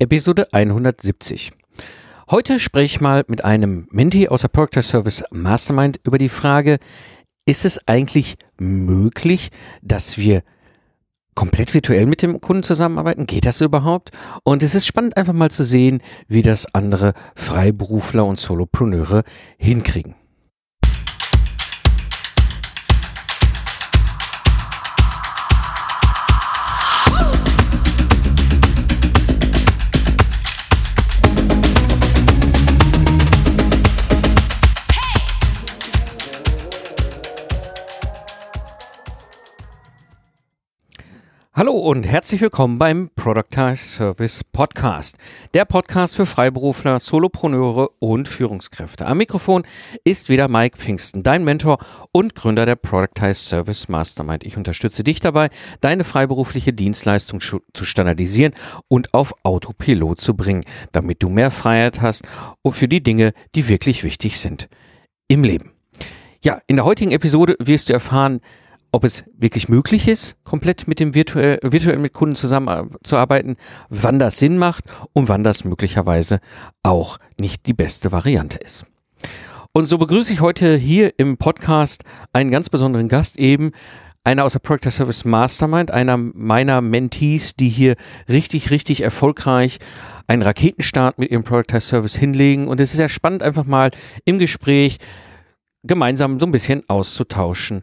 Episode 170. Heute spreche ich mal mit einem Menti aus der Product Service Mastermind über die Frage, ist es eigentlich möglich, dass wir komplett virtuell mit dem Kunden zusammenarbeiten? Geht das überhaupt? Und es ist spannend einfach mal zu sehen, wie das andere Freiberufler und Solopreneure hinkriegen. Hallo und herzlich willkommen beim Productize Service Podcast. Der Podcast für Freiberufler, Solopreneure und Führungskräfte. Am Mikrofon ist wieder Mike Pfingsten, dein Mentor und Gründer der Productize Service Mastermind. Ich unterstütze dich dabei, deine freiberufliche Dienstleistung zu standardisieren und auf Autopilot zu bringen, damit du mehr Freiheit hast und für die Dinge, die wirklich wichtig sind im Leben. Ja, in der heutigen Episode wirst du erfahren, ob es wirklich möglich ist, komplett mit dem virtuell, virtuell mit Kunden zusammenzuarbeiten, wann das Sinn macht und wann das möglicherweise auch nicht die beste Variante ist. Und so begrüße ich heute hier im Podcast einen ganz besonderen Gast eben, einer aus der Project Service Mastermind, einer meiner Mentees, die hier richtig, richtig erfolgreich einen Raketenstart mit ihrem Project Service hinlegen. Und es ist ja spannend, einfach mal im Gespräch gemeinsam so ein bisschen auszutauschen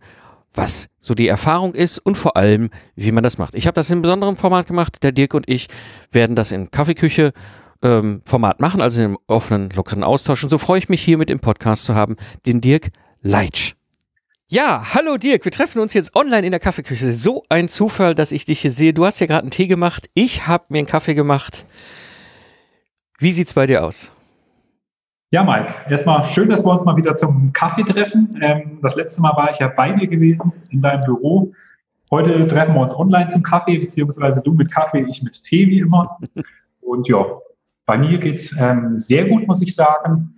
was so die Erfahrung ist und vor allem, wie man das macht. Ich habe das in besonderem Format gemacht. Der Dirk und ich werden das in Kaffeeküche ähm, Format machen, also in einem offenen, lockeren Austausch. Und so freue ich mich hier mit im Podcast zu haben, den Dirk Leitsch. Ja, hallo Dirk, wir treffen uns jetzt online in der Kaffeeküche. So ein Zufall, dass ich dich hier sehe. Du hast ja gerade einen Tee gemacht, ich habe mir einen Kaffee gemacht. Wie sieht's bei dir aus? Ja, Mike, erstmal schön, dass wir uns mal wieder zum Kaffee treffen. Ähm, das letzte Mal war ich ja bei dir gewesen in deinem Büro. Heute treffen wir uns online zum Kaffee, beziehungsweise du mit Kaffee, ich mit Tee wie immer. Und ja, bei mir geht's ähm, sehr gut, muss ich sagen.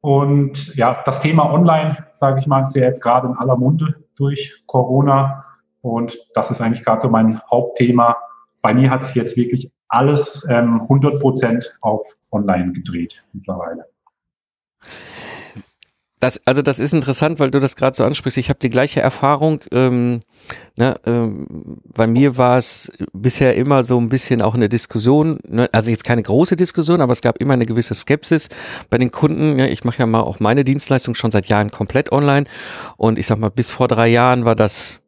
Und ja, das Thema Online, sage ich mal, ist ja jetzt gerade in aller Munde durch Corona. Und das ist eigentlich gerade so mein Hauptthema. Bei mir hat sich jetzt wirklich alles ähm, 100 Prozent auf online gedreht mittlerweile. Das, also das ist interessant, weil du das gerade so ansprichst. Ich habe die gleiche Erfahrung. Ähm, ne, ähm, bei mir war es bisher immer so ein bisschen auch eine Diskussion, ne, also jetzt keine große Diskussion, aber es gab immer eine gewisse Skepsis bei den Kunden. Ja, ich mache ja mal auch meine Dienstleistung schon seit Jahren komplett online und ich sag mal, bis vor drei Jahren war das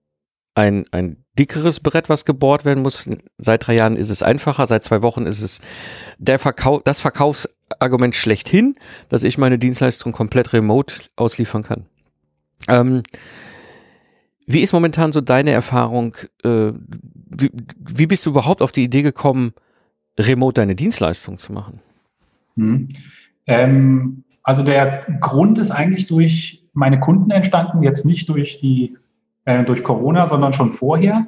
ein, ein dickeres Brett, was gebohrt werden muss. Seit drei Jahren ist es einfacher, seit zwei Wochen ist es der Verkauf, das Verkaufsargument schlechthin, dass ich meine Dienstleistung komplett remote ausliefern kann. Ähm, wie ist momentan so deine Erfahrung? Äh, wie, wie, bist du überhaupt auf die Idee gekommen, remote deine Dienstleistung zu machen? Hm. Ähm, also der Grund ist eigentlich durch meine Kunden entstanden, jetzt nicht durch die äh, durch Corona, sondern schon vorher.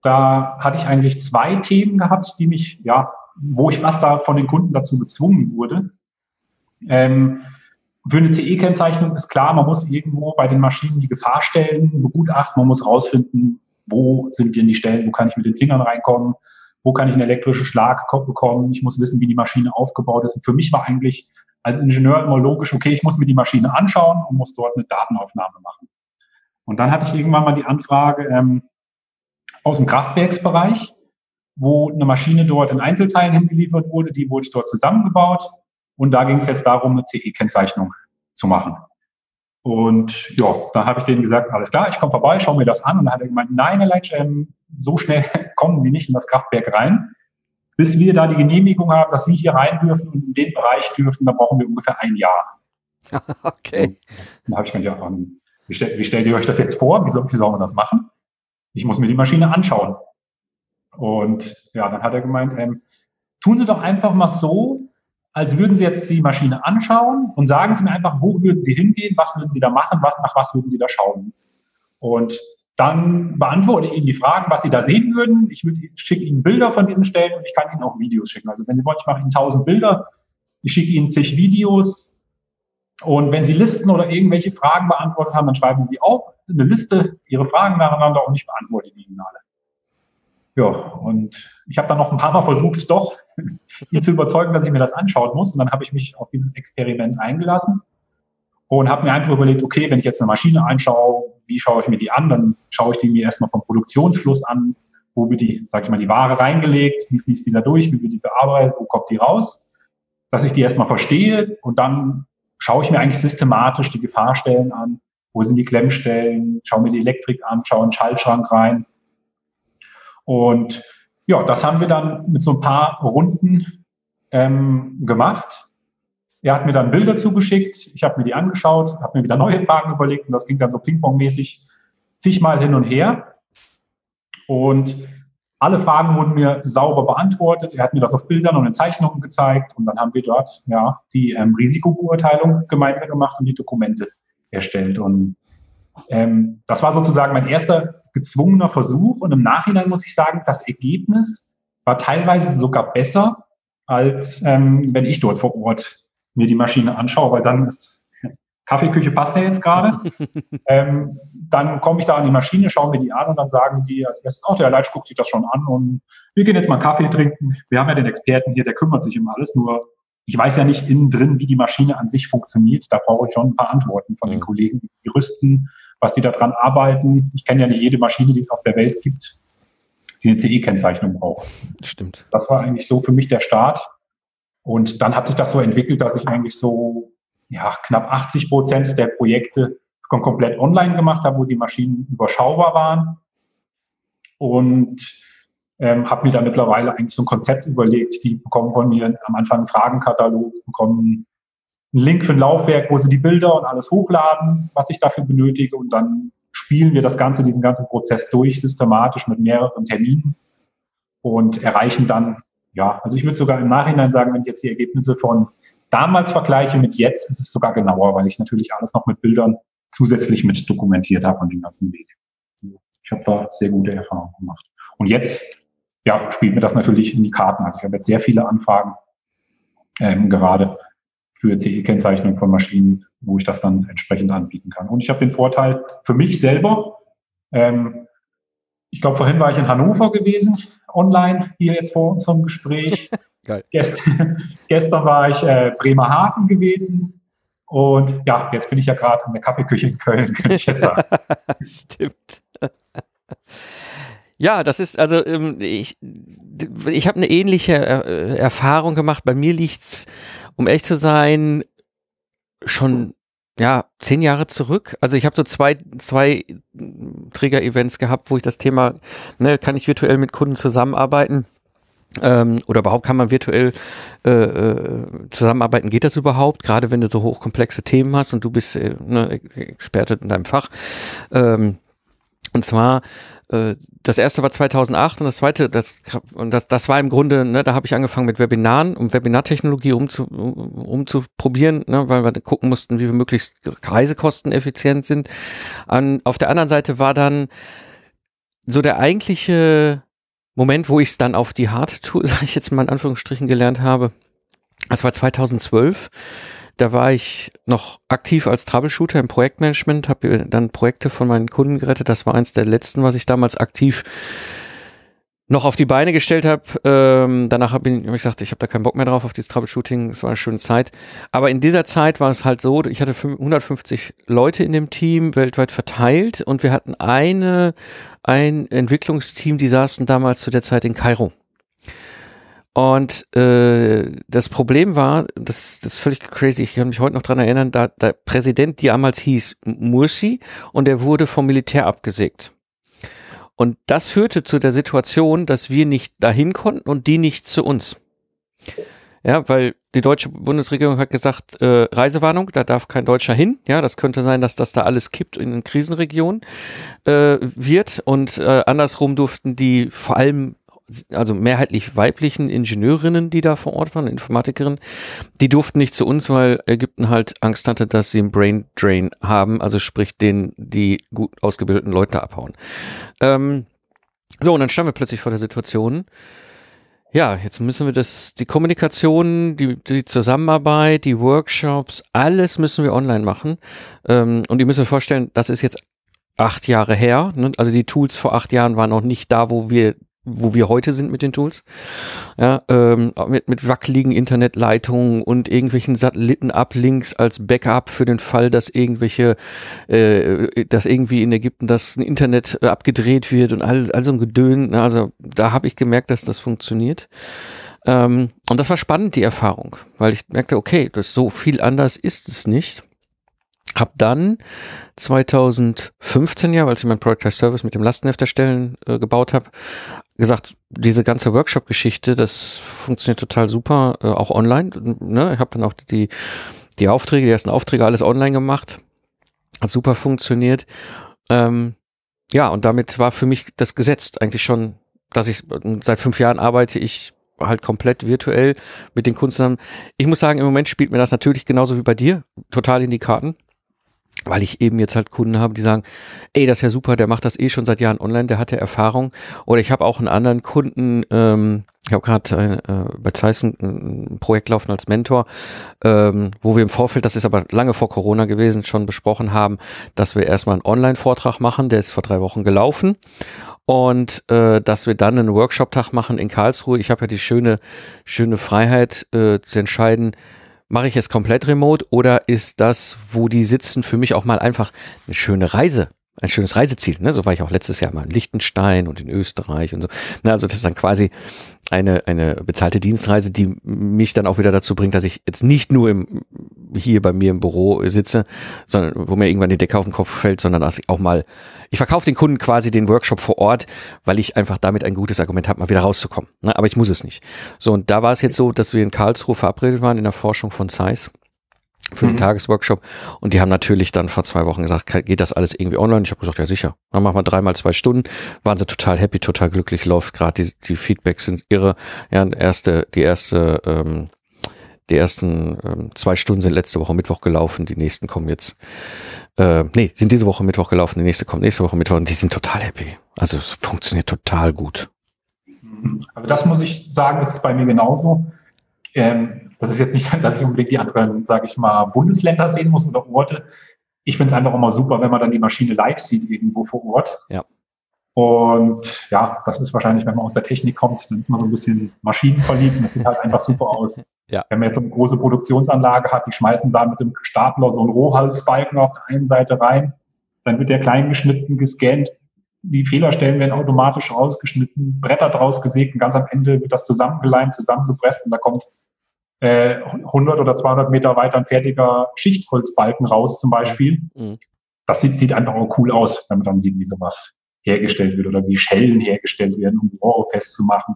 Da hatte ich eigentlich zwei Themen gehabt, die mich, ja, wo ich fast da von den Kunden dazu gezwungen wurde. Ähm, für eine CE-Kennzeichnung ist klar, man muss irgendwo bei den Maschinen die Gefahrstellen begutachten, man muss rausfinden, wo sind denn die Stellen, wo kann ich mit den Fingern reinkommen, wo kann ich einen elektrischen Schlag bekommen, ich muss wissen, wie die Maschine aufgebaut ist. Und für mich war eigentlich als Ingenieur immer logisch, okay, ich muss mir die Maschine anschauen und muss dort eine Datenaufnahme machen. Und dann hatte ich irgendwann mal die Anfrage ähm, aus dem Kraftwerksbereich, wo eine Maschine dort in Einzelteilen hingeliefert wurde, die wurde dort zusammengebaut. Und da ging es jetzt darum, eine CE-Kennzeichnung zu machen. Und ja, da habe ich denen gesagt, alles klar, ich komme vorbei, schau mir das an. Und dann hat er gemeint, nein, Herr Leitsch, ähm, so schnell kommen Sie nicht in das Kraftwerk rein. Bis wir da die Genehmigung haben, dass Sie hier rein dürfen und in den Bereich dürfen, da brauchen wir ungefähr ein Jahr. Okay. da habe ich mir gedacht, wie, stell, wie stellt ihr euch das jetzt vor? Wie soll, wie soll man das machen? Ich muss mir die Maschine anschauen. Und ja, dann hat er gemeint, ähm, tun Sie doch einfach mal so, als würden Sie jetzt die Maschine anschauen und sagen Sie mir einfach, wo würden Sie hingehen, was würden Sie da machen, was, nach was würden Sie da schauen. Und dann beantworte ich Ihnen die Fragen, was Sie da sehen würden. Ich, schicke Ihnen Bilder von diesen Stellen und ich kann Ihnen auch Videos schicken. Also wenn Sie wollen, ich mache Ihnen tausend Bilder, ich schicke Ihnen zig Videos, und wenn Sie Listen oder irgendwelche Fragen beantwortet haben, dann schreiben Sie die auf, eine Liste, Ihre Fragen nacheinander und ich beantworte die Ihnen alle. Ja, und ich habe dann noch ein paar Mal versucht, doch ihn zu überzeugen, dass ich mir das anschauen muss. Und dann habe ich mich auf dieses Experiment eingelassen und habe mir einfach überlegt, okay, wenn ich jetzt eine Maschine einschaue, wie schaue ich mir die an? Dann schaue ich die mir erstmal vom Produktionsfluss an, wo wird die, sag ich mal, die Ware reingelegt, wie fließt die da durch, wie wird die bearbeitet, wo kommt die raus, dass ich die erstmal verstehe und dann schaue ich mir eigentlich systematisch die Gefahrstellen an, wo sind die Klemmstellen, schaue mir die Elektrik an, schaue in den Schaltschrank rein. Und ja, das haben wir dann mit so ein paar Runden ähm, gemacht. Er hat mir dann Bilder zugeschickt, ich habe mir die angeschaut, habe mir wieder neue Fragen überlegt und das ging dann so Ping-Pong-mäßig zigmal hin und her. Und alle Fragen wurden mir sauber beantwortet. Er hat mir das auf Bildern und in Zeichnungen gezeigt und dann haben wir dort ja die ähm, Risikobeurteilung gemeinsam gemacht und die Dokumente erstellt. Und ähm, das war sozusagen mein erster gezwungener Versuch. Und im Nachhinein muss ich sagen, das Ergebnis war teilweise sogar besser, als ähm, wenn ich dort vor Ort mir die Maschine anschaue, weil dann ist Kaffeeküche passt ja jetzt gerade. ähm, dann komme ich da an die Maschine, schaue mir die an und dann sagen die als erstes, oh, der Leitsch guckt sich das schon an und wir gehen jetzt mal Kaffee trinken. Wir haben ja den Experten hier, der kümmert sich um alles, nur ich weiß ja nicht innen drin, wie die Maschine an sich funktioniert. Da brauche ich schon ein paar Antworten von den mhm. Kollegen, die rüsten, was die da dran arbeiten. Ich kenne ja nicht jede Maschine, die es auf der Welt gibt, die eine CE-Kennzeichnung braucht. Stimmt. Das war eigentlich so für mich der Start. Und dann hat sich das so entwickelt, dass ich eigentlich so ja, knapp 80 Prozent der Projekte komplett online gemacht habe, wo die Maschinen überschaubar waren. Und ähm, habe mir da mittlerweile eigentlich so ein Konzept überlegt. Die bekommen von mir am Anfang einen Fragenkatalog, bekommen einen Link für ein Laufwerk, wo sie die Bilder und alles hochladen, was ich dafür benötige. Und dann spielen wir das Ganze, diesen ganzen Prozess durch, systematisch mit mehreren Terminen und erreichen dann, ja, also ich würde sogar im Nachhinein sagen, wenn ich jetzt die Ergebnisse von damals vergleiche mit jetzt, ist es sogar genauer, weil ich natürlich alles noch mit Bildern zusätzlich mit dokumentiert habe an dem ganzen Weg. Ich habe da sehr gute Erfahrungen gemacht. Und jetzt ja, spielt mir das natürlich in die Karten. Also ich habe jetzt sehr viele Anfragen, ähm, gerade für CE-Kennzeichnung von Maschinen, wo ich das dann entsprechend anbieten kann. Und ich habe den Vorteil für mich selber, ähm, ich glaube, vorhin war ich in Hannover gewesen, online, hier jetzt vor unserem Gespräch. Geil. Gest gestern war ich äh, Bremerhaven gewesen. Und ja, jetzt bin ich ja gerade in der Kaffeeküche in Köln, könnte ich jetzt sagen. Stimmt. Ja, das ist also ähm, ich ich habe eine ähnliche äh, Erfahrung gemacht. Bei mir liegt's, um echt zu sein, schon ja zehn Jahre zurück. Also ich habe so zwei zwei Trigger-Events gehabt, wo ich das Thema, ne, kann ich virtuell mit Kunden zusammenarbeiten? Ähm, oder überhaupt kann man virtuell äh, äh, zusammenarbeiten? Geht das überhaupt? Gerade wenn du so hochkomplexe Themen hast und du bist äh, ne, Experte in deinem Fach. Ähm, und zwar äh, das erste war 2008 und das zweite, das, und das, das war im Grunde, ne, da habe ich angefangen mit Webinaren, um Webinartechnologie umzu, um zu probieren, ne, weil wir gucken mussten, wie wir möglichst reisekosteneffizient sind. An, auf der anderen Seite war dann so der eigentliche Moment, wo ich es dann auf die harte Tour, sage ich jetzt mal in Anführungsstrichen, gelernt habe. Das war 2012. Da war ich noch aktiv als Troubleshooter im Projektmanagement, habe dann Projekte von meinen Kunden gerettet. Das war eins der letzten, was ich damals aktiv noch auf die Beine gestellt habe. Ähm, danach habe ich, hab ich gesagt, ich habe da keinen Bock mehr drauf auf dieses Troubleshooting. Es war eine schöne Zeit. Aber in dieser Zeit war es halt so, ich hatte 150 Leute in dem Team weltweit verteilt und wir hatten eine, ein Entwicklungsteam, die saßen damals zu der Zeit in Kairo. Und äh, das Problem war, das, das ist völlig crazy, ich kann mich heute noch dran erinnern, da der Präsident damals hieß Mursi und er wurde vom Militär abgesägt. Und das führte zu der Situation, dass wir nicht dahin konnten und die nicht zu uns. Ja, weil die deutsche Bundesregierung hat gesagt, äh, Reisewarnung, da darf kein Deutscher hin. Ja, das könnte sein, dass das da alles kippt in Krisenregionen äh, wird. Und äh, andersrum durften die vor allem also mehrheitlich weiblichen Ingenieurinnen, die da vor Ort waren, Informatikerinnen, die durften nicht zu uns, weil Ägypten halt Angst hatte, dass sie einen Brain Drain haben, also sprich den die gut ausgebildeten Leute abhauen. Ähm, so, und dann standen wir plötzlich vor der Situation, ja, jetzt müssen wir das, die Kommunikation, die, die Zusammenarbeit, die Workshops, alles müssen wir online machen. Ähm, und ihr müsst euch vorstellen, das ist jetzt acht Jahre her. Ne? Also die Tools vor acht Jahren waren noch nicht da, wo wir wo wir heute sind mit den Tools. Ja, ähm, mit, mit wackeligen Internetleitungen und irgendwelchen Satelliten-Uplinks als Backup für den Fall, dass irgendwelche, äh, dass irgendwie in Ägypten das Internet abgedreht wird und all, all so ein Gedön. Also da habe ich gemerkt, dass das funktioniert. Ähm, und das war spannend, die Erfahrung, weil ich merkte, okay, das so viel anders ist es nicht. Hab dann 2015 ja, als ich mein Product Service mit dem Lastenhefterstellen äh, gebaut habe, gesagt, diese ganze Workshop-Geschichte, das funktioniert total super, äh, auch online. Ne? Ich habe dann auch die, die Aufträge, die ersten Aufträge alles online gemacht. Hat super funktioniert. Ähm, ja, und damit war für mich das gesetzt eigentlich schon, dass ich seit fünf Jahren arbeite ich halt komplett virtuell mit den zusammen. Ich muss sagen, im Moment spielt mir das natürlich genauso wie bei dir total in die Karten weil ich eben jetzt halt Kunden habe, die sagen, ey, das ist ja super, der macht das eh schon seit Jahren online, der hat ja Erfahrung. Oder ich habe auch einen anderen Kunden, ähm, ich habe gerade äh, bei Zeiss ein Projekt laufen als Mentor, ähm, wo wir im Vorfeld, das ist aber lange vor Corona gewesen, schon besprochen haben, dass wir erstmal einen Online-Vortrag machen, der ist vor drei Wochen gelaufen und äh, dass wir dann einen Workshop-Tag machen in Karlsruhe. Ich habe ja die schöne, schöne Freiheit äh, zu entscheiden, mache ich es komplett remote oder ist das, wo die sitzen, für mich auch mal einfach eine schöne Reise? Ein schönes Reiseziel, ne? So war ich auch letztes Jahr mal in Liechtenstein und in Österreich und so. Na, also das ist dann quasi eine, eine bezahlte Dienstreise, die mich dann auch wieder dazu bringt, dass ich jetzt nicht nur im, hier bei mir im Büro sitze, sondern wo mir irgendwann die Decke auf den Kopf fällt, sondern dass ich auch mal, ich verkaufe den Kunden quasi den Workshop vor Ort, weil ich einfach damit ein gutes Argument habe, mal wieder rauszukommen. Ne? Aber ich muss es nicht. So, und da war es jetzt so, dass wir in Karlsruhe verabredet waren in der Forschung von Zeiss für den mhm. Tagesworkshop. Und die haben natürlich dann vor zwei Wochen gesagt, geht das alles irgendwie online? Ich habe gesagt, ja sicher. Dann machen wir dreimal zwei Stunden. Waren sie total happy, total glücklich, läuft gerade. Die, die Feedbacks sind irre. Ja, erste, die erste, ähm, die ersten ähm, zwei Stunden sind letzte Woche Mittwoch gelaufen. Die nächsten kommen jetzt. Äh, nee, sind diese Woche Mittwoch gelaufen. Die nächste kommt nächste Woche Mittwoch und die sind total happy. Also es funktioniert total gut. Also das muss ich sagen, ist bei mir genauso. Ähm, das ist jetzt nicht, dass ich unbedingt die anderen, sage ich mal, Bundesländer sehen muss oder Orte. Ich finde es einfach immer super, wenn man dann die Maschine live sieht irgendwo vor Ort. Ja. Und ja, das ist wahrscheinlich, wenn man aus der Technik kommt, dann ist man so ein bisschen maschinenverliebt und das sieht halt einfach super aus. Ja. Wenn man jetzt so eine große Produktionsanlage hat, die schmeißen da mit dem Stapler so einen Rohhalsbalken auf der einen Seite rein, dann wird der klein geschnitten, gescannt, die Fehlerstellen werden automatisch rausgeschnitten, Bretter draus gesägt und ganz am Ende wird das zusammengeleimt, zusammengepresst und da kommt 100 äh, oder 200 Meter weiter ein fertiger Schichtholzbalken raus zum Beispiel. Mhm. Das sieht, sieht einfach auch cool aus, wenn man dann sieht, wie sowas hergestellt wird oder wie Schellen hergestellt werden, um Rohre festzumachen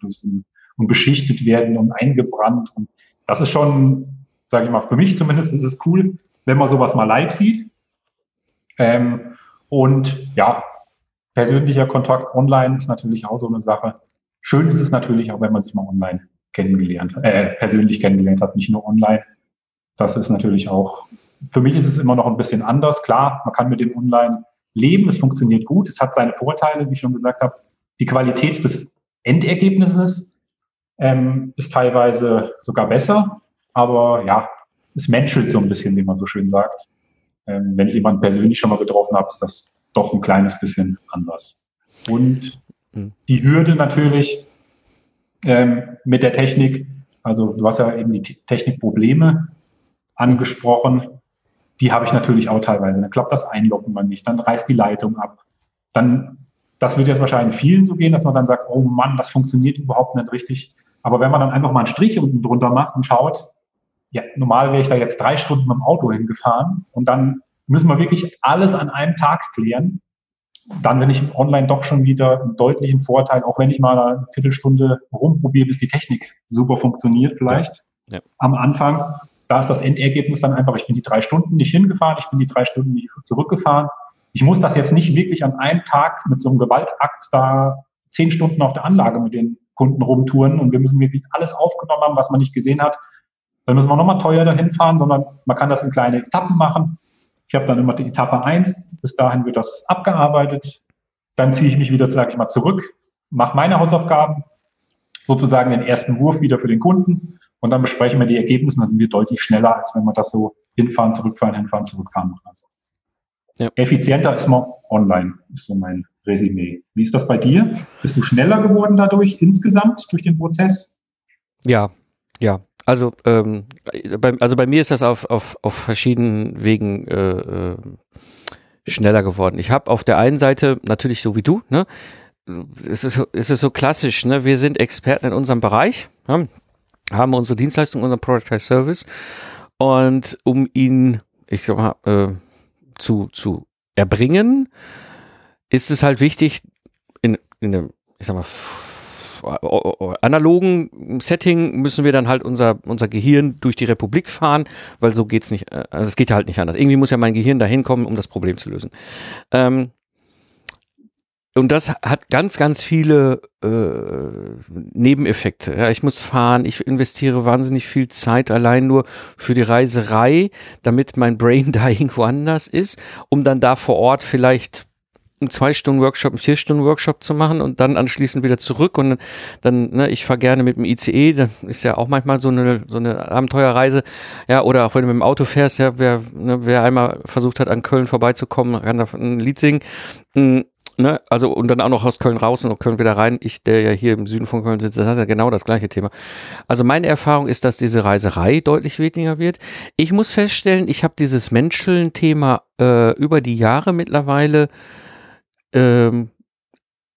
und beschichtet werden und eingebrannt. Und das ist schon, sage ich mal, für mich zumindest ist es cool, wenn man sowas mal live sieht. Ähm, und ja, persönlicher Kontakt online ist natürlich auch so eine Sache. Schön ist es natürlich auch, wenn man sich mal online kennengelernt, äh, persönlich kennengelernt hat, nicht nur online. Das ist natürlich auch, für mich ist es immer noch ein bisschen anders. Klar, man kann mit dem Online leben, es funktioniert gut, es hat seine Vorteile, wie ich schon gesagt habe. Die Qualität des Endergebnisses ähm, ist teilweise sogar besser, aber ja, es menschelt so ein bisschen, wie man so schön sagt. Ähm, wenn ich jemanden persönlich schon mal getroffen habe, ist das doch ein kleines bisschen anders. Und hm. die Hürde natürlich, ähm, mit der Technik. Also du hast ja eben die Technikprobleme angesprochen. Die habe ich natürlich auch teilweise. Dann klappt das Einloggen mal nicht, dann reißt die Leitung ab. Dann, das wird jetzt wahrscheinlich vielen so gehen, dass man dann sagt, oh Mann, das funktioniert überhaupt nicht richtig. Aber wenn man dann einfach mal einen Strich unten drunter macht und schaut, ja, normal wäre ich da jetzt drei Stunden mit dem Auto hingefahren und dann müssen wir wirklich alles an einem Tag klären dann bin ich online doch schon wieder einen deutlichen Vorteil, auch wenn ich mal eine Viertelstunde rumprobiere, bis die Technik super funktioniert vielleicht ja. Ja. am Anfang. Da ist das Endergebnis dann einfach, ich bin die drei Stunden nicht hingefahren, ich bin die drei Stunden nicht zurückgefahren. Ich muss das jetzt nicht wirklich an einem Tag mit so einem Gewaltakt da zehn Stunden auf der Anlage mit den Kunden rumtouren und wir müssen wirklich alles aufgenommen haben, was man nicht gesehen hat. Dann müssen wir nochmal teuer dahin fahren, sondern man kann das in kleine Etappen machen. Ich habe dann immer die Etappe eins. bis dahin wird das abgearbeitet. Dann ziehe ich mich wieder, sage ich mal, zurück, mache meine Hausaufgaben, sozusagen den ersten Wurf wieder für den Kunden und dann besprechen wir die Ergebnisse. Dann sind wir deutlich schneller, als wenn wir das so hinfahren, zurückfahren, hinfahren, zurückfahren machen. Also ja. Effizienter ist man online, ist so mein Resümee. Wie ist das bei dir? Bist du schneller geworden dadurch insgesamt durch den Prozess? Ja, ja. Also, ähm, bei, also bei mir ist das auf, auf, auf verschiedenen Wegen äh, äh schneller geworden. Ich habe auf der einen Seite natürlich so wie du, ne, es ist, es ist so klassisch, ne, wir sind Experten in unserem Bereich, ja, haben unsere Dienstleistung, unseren Product Service. Und um ihn, ich sag mal, äh, zu, zu erbringen, ist es halt wichtig, in, in einem, ich sag mal, analogen Setting müssen wir dann halt unser, unser Gehirn durch die Republik fahren, weil so geht's nicht, äh, also es geht halt nicht anders. Irgendwie muss ja mein Gehirn dahin kommen, um das Problem zu lösen. Ähm, und das hat ganz, ganz viele äh, Nebeneffekte. Ja, ich muss fahren, ich investiere wahnsinnig viel Zeit allein nur für die Reiserei, damit mein Brain da irgendwo anders ist, um dann da vor Ort vielleicht einen zwei Stunden Workshop, einen vier Stunden Workshop zu machen und dann anschließend wieder zurück und dann, ne, ich fahre gerne mit dem ICE, dann ist ja auch manchmal so eine, so eine Abenteuerreise, ja, oder auch wenn du mit dem Auto fährst, ja, wer, ne, wer einmal versucht hat, an Köln vorbeizukommen, kann da ein Lied singen, hm, Ne, also und dann auch noch aus Köln raus und aus Köln wieder rein. Ich, der ja hier im Süden von Köln sitze, das ist ja genau das gleiche Thema. Also meine Erfahrung ist, dass diese Reiserei deutlich weniger wird. Ich muss feststellen, ich habe dieses Menscheln-Thema äh, über die Jahre mittlerweile ähm,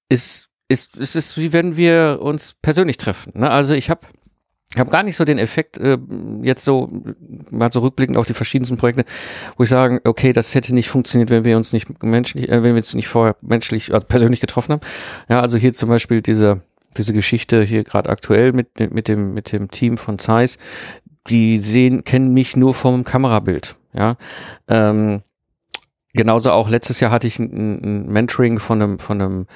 ist, ist, ist es wie wenn wir uns persönlich treffen. Ne? Also ich habe ich habe gar nicht so den Effekt, äh, jetzt so mal so rückblickend auf die verschiedensten Projekte, wo ich sage, okay, das hätte nicht funktioniert, wenn wir uns nicht menschlich, äh, wenn wir uns nicht vorher menschlich, also persönlich getroffen haben. Ja, also hier zum Beispiel diese, diese Geschichte hier gerade aktuell mit, mit dem, mit dem Team von Zeiss, die sehen, kennen mich nur vom Kamerabild. Ja, ähm, genauso auch letztes Jahr hatte ich ein, ein Mentoring von einem, von einem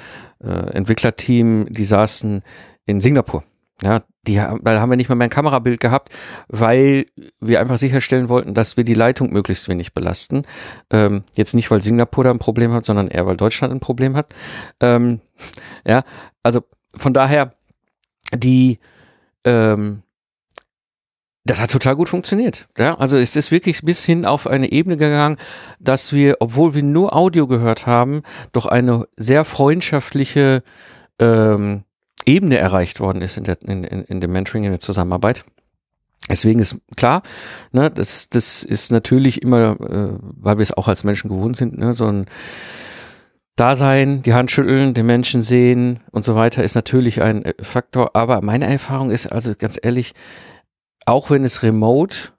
äh, Entwicklerteam, die saßen in Singapur. Ja, die, da haben wir nicht mal mehr ein Kamerabild gehabt, weil wir einfach sicherstellen wollten, dass wir die Leitung möglichst wenig belasten. Ähm, jetzt nicht, weil Singapur da ein Problem hat, sondern eher, weil Deutschland ein Problem hat. Ähm, ja, also von daher, die, ähm, das hat total gut funktioniert. Ja, also es ist wirklich bis hin auf eine Ebene gegangen, dass wir, obwohl wir nur Audio gehört haben, doch eine sehr freundschaftliche ähm, Ebene erreicht worden ist in, der, in, in, in dem Mentoring, in der Zusammenarbeit. Deswegen ist klar, ne, das, das ist natürlich immer, äh, weil wir es auch als Menschen gewohnt sind, ne, so ein Dasein, die Hand schütteln, den Menschen sehen und so weiter ist natürlich ein äh, Faktor. Aber meine Erfahrung ist also ganz ehrlich, auch wenn es remote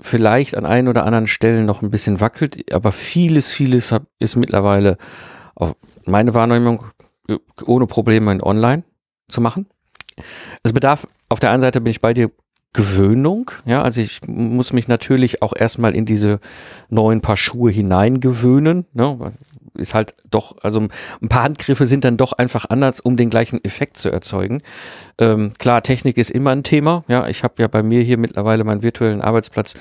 vielleicht an ein oder anderen Stellen noch ein bisschen wackelt, aber vieles, vieles ist mittlerweile auf meine Wahrnehmung ohne Probleme in online zu machen. Es bedarf, auf der einen Seite bin ich bei dir Gewöhnung, ja, also ich muss mich natürlich auch erstmal in diese neuen Paar Schuhe hineingewöhnen, ne, ist halt doch, also ein paar Handgriffe sind dann doch einfach anders, um den gleichen Effekt zu erzeugen. Ähm, klar, Technik ist immer ein Thema, ja, ich habe ja bei mir hier mittlerweile meinen virtuellen Arbeitsplatz.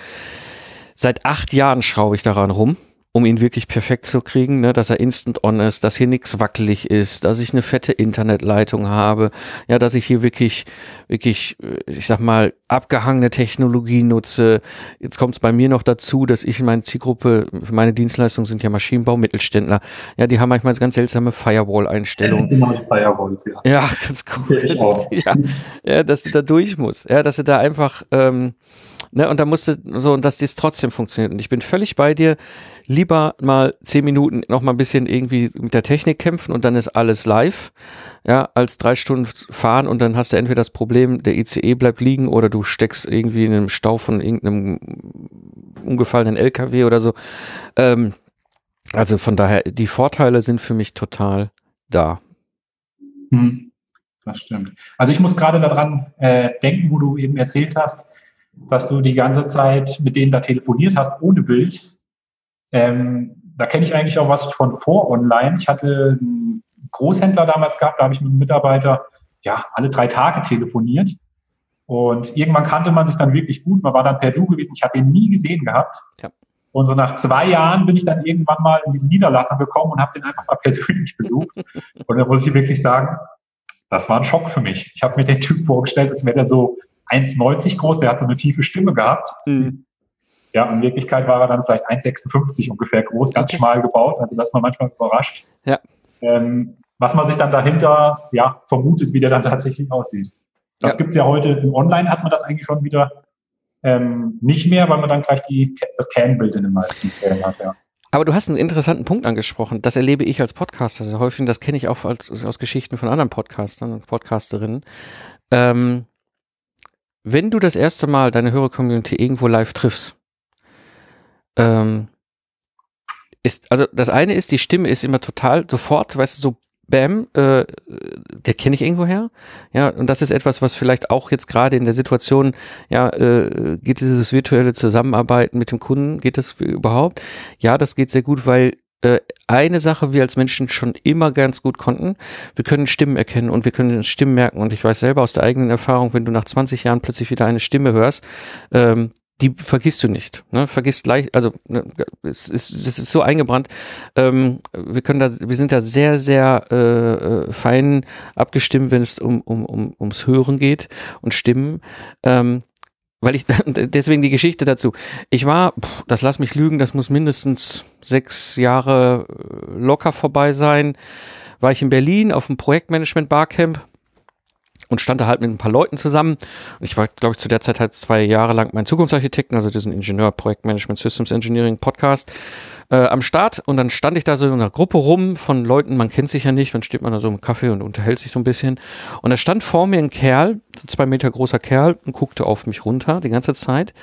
Seit acht Jahren schraube ich daran rum, um ihn wirklich perfekt zu kriegen, ne, dass er instant on ist, dass hier nichts wackelig ist, dass ich eine fette Internetleitung habe, ja, dass ich hier wirklich, wirklich, äh, ich sag mal, abgehangene Technologie nutze. Jetzt kommt es bei mir noch dazu, dass ich in meiner Zielgruppe, meine Dienstleistungen sind ja Maschinenbau, Mittelständler, ja, die haben manchmal ganz seltsame Firewall-Einstellungen. Genau, Firewalls, ja. Ja, ganz cool. Ja, ja, dass du da durch musst, ja, dass du da einfach, ähm, Ne, und da musste so, und dass dies trotzdem funktioniert. Und ich bin völlig bei dir. Lieber mal zehn Minuten noch mal ein bisschen irgendwie mit der Technik kämpfen und dann ist alles live. Ja, als drei Stunden fahren und dann hast du entweder das Problem, der ICE bleibt liegen oder du steckst irgendwie in einem Stau von irgendeinem umgefallenen LKW oder so. Ähm, also von daher, die Vorteile sind für mich total da. Hm, das stimmt. Also ich muss gerade daran äh, denken, wo du eben erzählt hast, dass du die ganze Zeit mit denen da telefoniert hast ohne Bild. Ähm, da kenne ich eigentlich auch was von vor online. Ich hatte einen Großhändler damals gehabt, da habe ich mit einem Mitarbeiter ja alle drei Tage telefoniert. Und irgendwann kannte man sich dann wirklich gut. Man war dann per Du gewesen. Ich hatte ihn nie gesehen gehabt. Ja. Und so nach zwei Jahren bin ich dann irgendwann mal in diese Niederlassung gekommen und habe den einfach mal persönlich besucht. und da muss ich wirklich sagen, das war ein Schock für mich. Ich habe mir den Typ vorgestellt, als wäre der so 1,90 groß, der hat so eine tiefe Stimme gehabt. Mhm. Ja, in Wirklichkeit war er dann vielleicht 1,56 ungefähr groß, ganz okay. schmal gebaut, also das war manchmal überrascht. Ja. ähm, was man sich dann dahinter ja, vermutet, wie der dann tatsächlich aussieht. Das ja. gibt es ja heute im Online, hat man das eigentlich schon wieder ähm, nicht mehr, weil man dann gleich die, das Can-Bild in den meisten Fällen hat. Ja. Aber du hast einen interessanten Punkt angesprochen. Das erlebe ich als Podcaster sehr häufig. Das kenne ich auch als, aus Geschichten von anderen Podcastern und Podcasterinnen. Ähm, wenn du das erste Mal deine Hörer-Community irgendwo live triffst, ähm, ist, also das eine ist, die Stimme ist immer total sofort, weißt du, so Bam, äh, der kenne ich irgendwo her. Ja, und das ist etwas, was vielleicht auch jetzt gerade in der Situation, ja, äh, geht dieses virtuelle Zusammenarbeiten mit dem Kunden, geht das überhaupt? Ja, das geht sehr gut, weil eine Sache wir als Menschen schon immer ganz gut konnten, wir können Stimmen erkennen und wir können Stimmen merken. Und ich weiß selber aus der eigenen Erfahrung, wenn du nach 20 Jahren plötzlich wieder eine Stimme hörst, ähm, die vergisst du nicht. Ne? Vergisst leicht, also ne, es, ist, es ist so eingebrannt. Ähm, wir können da, wir sind da sehr, sehr äh, äh, fein abgestimmt, wenn es um, um, um ums Hören geht und Stimmen. Ähm, weil ich deswegen die Geschichte dazu. Ich war, das lass mich lügen, das muss mindestens sechs Jahre äh, locker vorbei sein. War ich in Berlin auf dem Projektmanagement Barcamp und stand da halt mit ein paar Leuten zusammen. Ich war, glaube ich, zu der Zeit halt zwei Jahre lang mein Zukunftsarchitekten, also diesen Ingenieur Projektmanagement Systems Engineering Podcast äh, am Start. Und dann stand ich da so in einer Gruppe rum von Leuten, man kennt sich ja nicht, dann steht man da so im Kaffee und unterhält sich so ein bisschen. Und da stand vor mir ein Kerl, so zwei Meter großer Kerl, und guckte auf mich runter die ganze Zeit.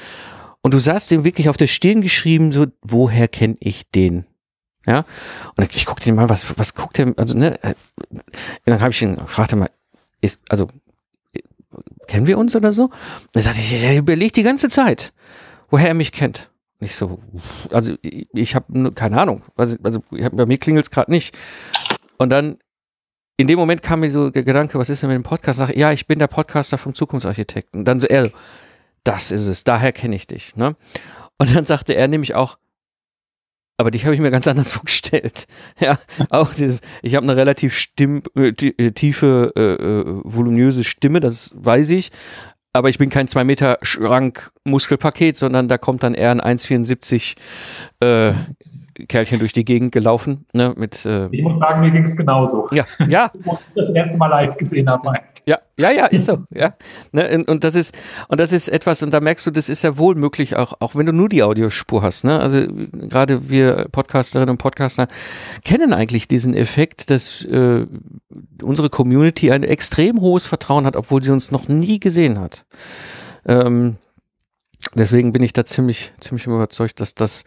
Und du sahst ihm wirklich auf der Stirn geschrieben, so, woher kenne ich den? Ja, und ich guckte ihn mal, was, was guckt er, also, ne, und äh, dann habe ich ihn gefragt, mal, ist, also, kennen wir uns oder so? Er sagte, ich, ich überlege die ganze Zeit, woher er mich kennt. Nicht so, also ich, ich habe keine Ahnung. Also, also bei mir klingelt es gerade nicht. Und dann in dem Moment kam mir so der Gedanke, was ist denn mit dem Podcast? Sag, ja, ich bin der Podcaster vom Zukunftsarchitekten. Und dann so, er, das ist es, daher kenne ich dich. Ne? Und dann sagte er nämlich auch, aber dich habe ich mir ganz anders vorgestellt. Ja, auch dieses, ich habe eine relativ stimm, äh, äh, tiefe, äh, äh, voluminöse Stimme, das weiß ich. Aber ich bin kein 2 Meter Schrank Muskelpaket, sondern da kommt dann eher ein 1,74 äh, Kerlchen durch die Gegend gelaufen. Ne, mit, äh, ich muss sagen, mir ging es genauso. Ja, ja. das erste Mal live gesehen habe. Ja, ja, ja, ist so, ja. Ne, und das ist, und das ist etwas, und da merkst du, das ist ja wohl möglich, auch, auch wenn du nur die Audiospur hast, ne? Also gerade wir Podcasterinnen und Podcaster kennen eigentlich diesen Effekt, dass äh, unsere Community ein extrem hohes Vertrauen hat, obwohl sie uns noch nie gesehen hat. Ähm, deswegen bin ich da ziemlich, ziemlich überzeugt, dass das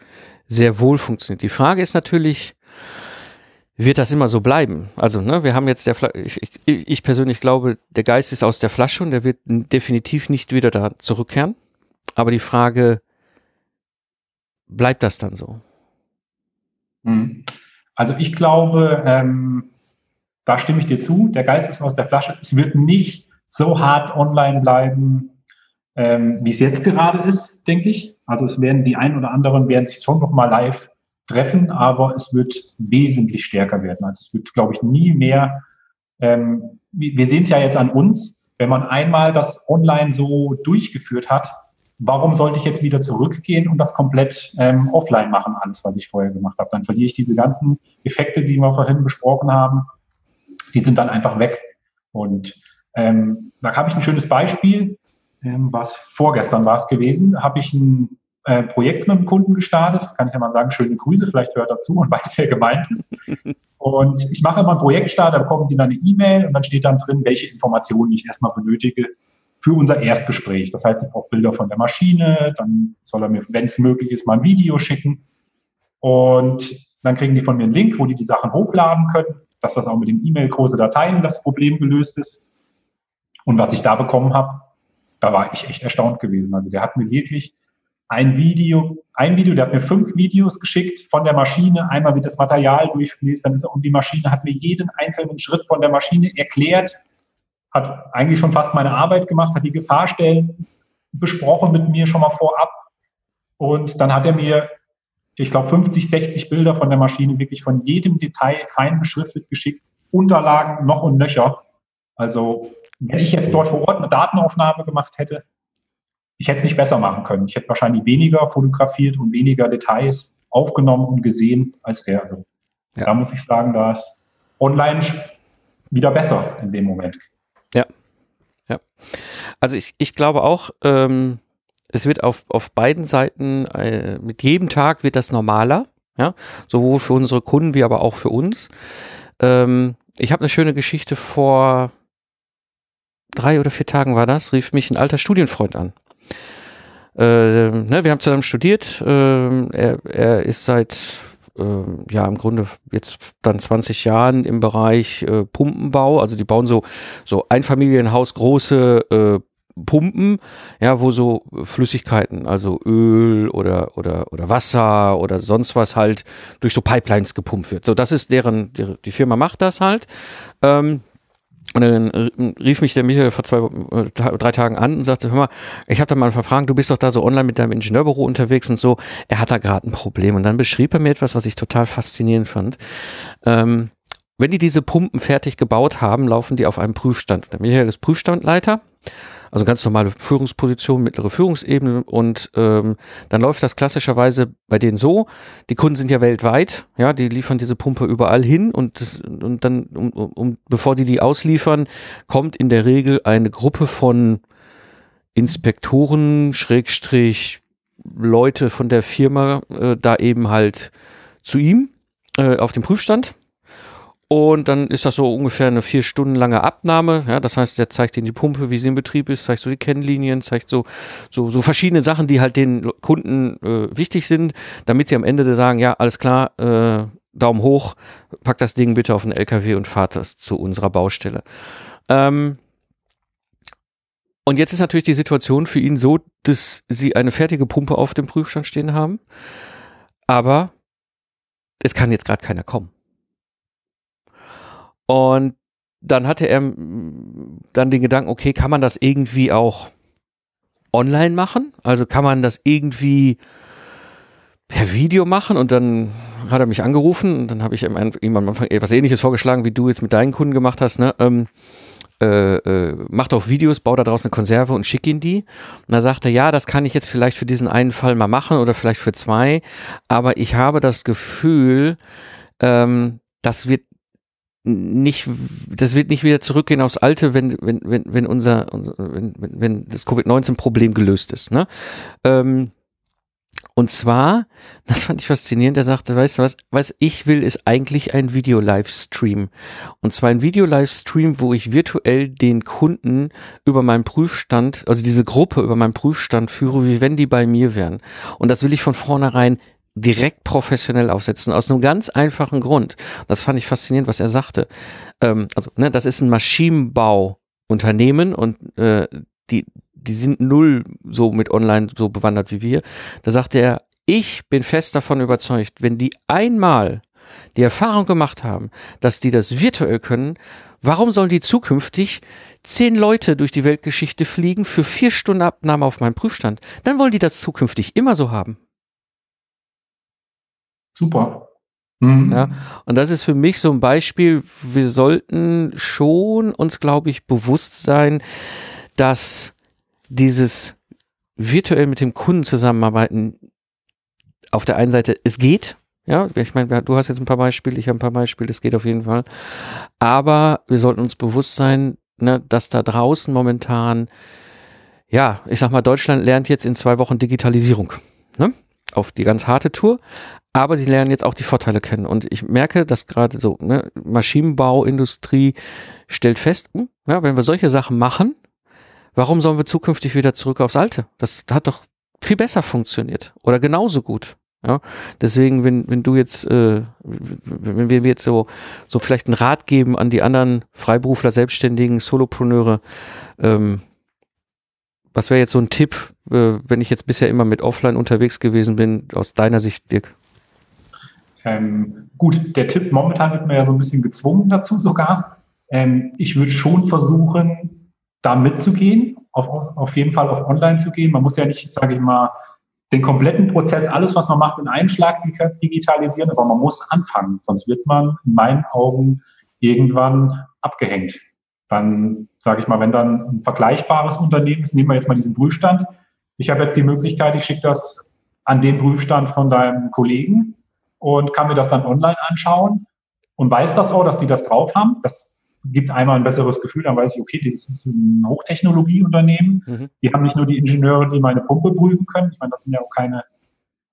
sehr wohl funktioniert. Die Frage ist natürlich, wird das immer so bleiben? Also, ne, wir haben jetzt der, Fla ich, ich, ich persönlich glaube, der Geist ist aus der Flasche und der wird definitiv nicht wieder da zurückkehren. Aber die Frage, bleibt das dann so? Hm. Also ich glaube, ähm, da stimme ich dir zu, der Geist ist aus der Flasche. Es wird nicht so hart online bleiben, ähm, wie es jetzt gerade ist, denke ich. Also es werden die ein oder anderen werden sich schon noch mal live treffen, aber es wird wesentlich stärker werden. Also es wird, glaube ich, nie mehr. Ähm, wir sehen es ja jetzt an uns, wenn man einmal das online so durchgeführt hat, warum sollte ich jetzt wieder zurückgehen und das komplett ähm, offline machen, alles, was ich vorher gemacht habe? Dann verliere ich diese ganzen Effekte, die wir vorhin besprochen haben, die sind dann einfach weg. Und ähm, da habe ich ein schönes Beispiel ähm, was vorgestern war es gewesen, habe ich ein äh, Projekt mit einem Kunden gestartet. Kann ich ja mal sagen, schöne Grüße, vielleicht hört er zu und weiß, wer gemeint ist. Und ich mache immer einen Projektstart, da bekommen die dann eine E-Mail und dann steht dann drin, welche Informationen ich erstmal benötige für unser Erstgespräch. Das heißt, ich brauche Bilder von der Maschine, dann soll er mir, wenn es möglich ist, mal ein Video schicken. Und dann kriegen die von mir einen Link, wo die die Sachen hochladen können, dass das auch mit dem E-Mail große Dateien das Problem gelöst ist. Und was ich da bekommen habe, da war ich echt erstaunt gewesen. Also der hat mir wirklich ein Video, ein Video, der hat mir fünf Videos geschickt von der Maschine. Einmal wird das Material durchfließt, dann ist er um die Maschine, hat mir jeden einzelnen Schritt von der Maschine erklärt, hat eigentlich schon fast meine Arbeit gemacht, hat die Gefahrstellen besprochen mit mir schon mal vorab. Und dann hat er mir, ich glaube, 50, 60 Bilder von der Maschine wirklich von jedem Detail fein beschriftet geschickt, Unterlagen noch und nöcher. Also wenn ich jetzt dort vor Ort eine Datenaufnahme gemacht hätte, ich hätte es nicht besser machen können. Ich hätte wahrscheinlich weniger fotografiert und weniger Details aufgenommen und gesehen als der. Also ja. da muss ich sagen, da ist online wieder besser in dem Moment. Ja. Ja. Also ich, ich glaube auch, ähm, es wird auf, auf beiden Seiten, äh, mit jedem Tag wird das normaler, ja, sowohl für unsere Kunden wie aber auch für uns. Ähm, ich habe eine schöne Geschichte vor drei oder vier Tagen war das, rief mich ein alter Studienfreund an. Äh, ne, wir haben zusammen studiert. Äh, er, er ist seit äh, ja im Grunde jetzt dann 20 Jahren im Bereich äh, Pumpenbau. Also die bauen so so Einfamilienhaus große äh, Pumpen, ja, wo so Flüssigkeiten, also Öl oder oder oder Wasser oder sonst was halt durch so Pipelines gepumpt wird. So, das ist deren die, die Firma macht das halt. Ähm, und dann rief mich der Michael vor zwei, äh, drei Tagen an und sagte, hör mal, ich habe da mal verfragt, du bist doch da so online mit deinem Ingenieurbüro unterwegs und so. Er hat da gerade ein Problem. Und dann beschrieb er mir etwas, was ich total faszinierend fand. Ähm, wenn die diese Pumpen fertig gebaut haben, laufen die auf einem Prüfstand. Der Michael ist Prüfstandleiter also ganz normale Führungsposition, mittlere Führungsebene und ähm, dann läuft das klassischerweise bei denen so, die Kunden sind ja weltweit, ja, die liefern diese Pumpe überall hin und, das, und dann, um, um, bevor die die ausliefern, kommt in der Regel eine Gruppe von Inspektoren, Schrägstrich, Leute von der Firma äh, da eben halt zu ihm äh, auf dem Prüfstand und dann ist das so ungefähr eine vier Stunden lange Abnahme. Ja, das heißt, der zeigt ihnen die Pumpe, wie sie in Betrieb ist, zeigt so die Kennlinien, zeigt so, so, so verschiedene Sachen, die halt den Kunden äh, wichtig sind, damit sie am Ende sagen, ja, alles klar, äh, Daumen hoch, packt das Ding bitte auf den LKW und fahrt das zu unserer Baustelle. Ähm, und jetzt ist natürlich die Situation für ihn so, dass sie eine fertige Pumpe auf dem Prüfstand stehen haben, aber es kann jetzt gerade keiner kommen. Und dann hatte er dann den Gedanken, okay, kann man das irgendwie auch online machen? Also kann man das irgendwie per Video machen? Und dann hat er mich angerufen und dann habe ich ihm am Anfang etwas ähnliches vorgeschlagen, wie du jetzt mit deinen Kunden gemacht hast, ne? Ähm, äh, äh, mach doch Videos, bau da draußen eine Konserve und schick ihn die. Und da sagte er, ja, das kann ich jetzt vielleicht für diesen einen Fall mal machen oder vielleicht für zwei, aber ich habe das Gefühl, ähm, das wird nicht, das wird nicht wieder zurückgehen aufs Alte, wenn, wenn, wenn, wenn unser, unser wenn, wenn das Covid-19-Problem gelöst ist. Ne? Ähm, und zwar, das fand ich faszinierend, er sagte, weißt du was, was ich will, ist eigentlich ein Video-Livestream. Und zwar ein Video-Livestream, wo ich virtuell den Kunden über meinen Prüfstand, also diese Gruppe über meinen Prüfstand führe, wie wenn die bei mir wären. Und das will ich von vornherein direkt professionell aufsetzen, aus einem ganz einfachen Grund. Das fand ich faszinierend, was er sagte. Ähm, also, ne, das ist ein Maschinenbauunternehmen und äh, die, die sind null so mit online so bewandert wie wir. Da sagte er, ich bin fest davon überzeugt, wenn die einmal die Erfahrung gemacht haben, dass die das virtuell können, warum sollen die zukünftig zehn Leute durch die Weltgeschichte fliegen für vier Stunden Abnahme auf meinem Prüfstand? Dann wollen die das zukünftig immer so haben. Super. Mhm. Ja, und das ist für mich so ein Beispiel. Wir sollten schon uns, glaube ich, bewusst sein, dass dieses virtuell mit dem Kunden zusammenarbeiten auf der einen Seite, es geht. Ja, ich meine, du hast jetzt ein paar Beispiele, ich habe ein paar Beispiele, es geht auf jeden Fall. Aber wir sollten uns bewusst sein, ne, dass da draußen momentan, ja, ich sag mal, Deutschland lernt jetzt in zwei Wochen Digitalisierung. Ne? Auf die ganz harte Tour aber sie lernen jetzt auch die Vorteile kennen. Und ich merke, dass gerade so ne, Maschinenbauindustrie stellt fest, hm, ja, wenn wir solche Sachen machen, warum sollen wir zukünftig wieder zurück aufs Alte? Das hat doch viel besser funktioniert oder genauso gut. Ja, deswegen, wenn, wenn du jetzt, äh, wenn wir jetzt so, so vielleicht einen Rat geben an die anderen Freiberufler, Selbstständigen, Solopreneure, ähm, was wäre jetzt so ein Tipp, äh, wenn ich jetzt bisher immer mit Offline unterwegs gewesen bin, aus deiner Sicht, Dirk? Ähm, gut, der Tipp, momentan wird man ja so ein bisschen gezwungen dazu sogar. Ähm, ich würde schon versuchen, da mitzugehen, auf, auf jeden Fall auf online zu gehen. Man muss ja nicht, sage ich mal, den kompletten Prozess, alles, was man macht, in einem Schlag digitalisieren, aber man muss anfangen, sonst wird man in meinen Augen irgendwann abgehängt. Dann, sage ich mal, wenn dann ein vergleichbares Unternehmen ist, nehmen wir jetzt mal diesen Prüfstand. Ich habe jetzt die Möglichkeit, ich schicke das an den Prüfstand von deinem Kollegen und kann mir das dann online anschauen. und weiß das auch, dass die das drauf haben. Das gibt einmal ein besseres Gefühl, dann weiß ich, okay, das ist ein Hochtechnologieunternehmen. Mhm. Die haben nicht nur die Ingenieure, die meine Pumpe prüfen können. Ich meine, das sind ja auch keine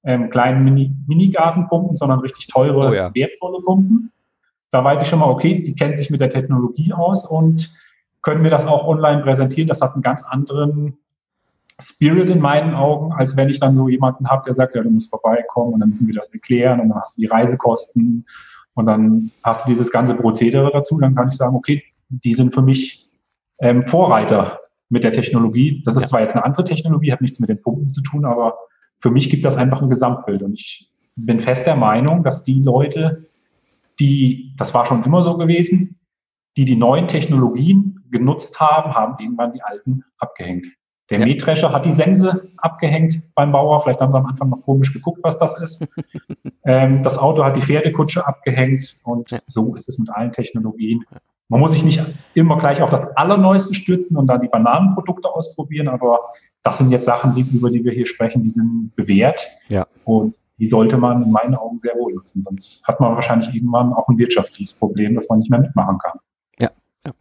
ähm, kleinen Mini Mini-Gartenpumpen, sondern richtig teure, oh ja. wertvolle Pumpen. Da weiß ich schon mal, okay, die kennen sich mit der Technologie aus und können mir das auch online präsentieren. Das hat einen ganz anderen Spirit in meinen Augen, als wenn ich dann so jemanden habe, der sagt, ja, du musst vorbeikommen und dann müssen wir das erklären und dann hast du die Reisekosten und dann hast du dieses ganze Prozedere dazu. Dann kann ich sagen, okay, die sind für mich ähm, Vorreiter mit der Technologie. Das ist zwar jetzt eine andere Technologie, hat nichts mit den Pumpen zu tun, aber für mich gibt das einfach ein Gesamtbild. Und ich bin fest der Meinung, dass die Leute, die, das war schon immer so gewesen, die die neuen Technologien genutzt haben, haben irgendwann die alten abgehängt. Der ja. Mähdrescher hat die Sense abgehängt beim Bauer. Vielleicht haben sie am Anfang noch komisch geguckt, was das ist. ähm, das Auto hat die Pferdekutsche abgehängt und ja. so ist es mit allen Technologien. Man muss sich nicht immer gleich auf das Allerneueste stürzen und dann die Bananenprodukte ausprobieren, aber das sind jetzt Sachen, die, über die wir hier sprechen, die sind bewährt. Ja. Und die sollte man in meinen Augen sehr wohl nutzen. Sonst hat man wahrscheinlich irgendwann auch ein wirtschaftliches Problem, das man nicht mehr mitmachen kann. Ja.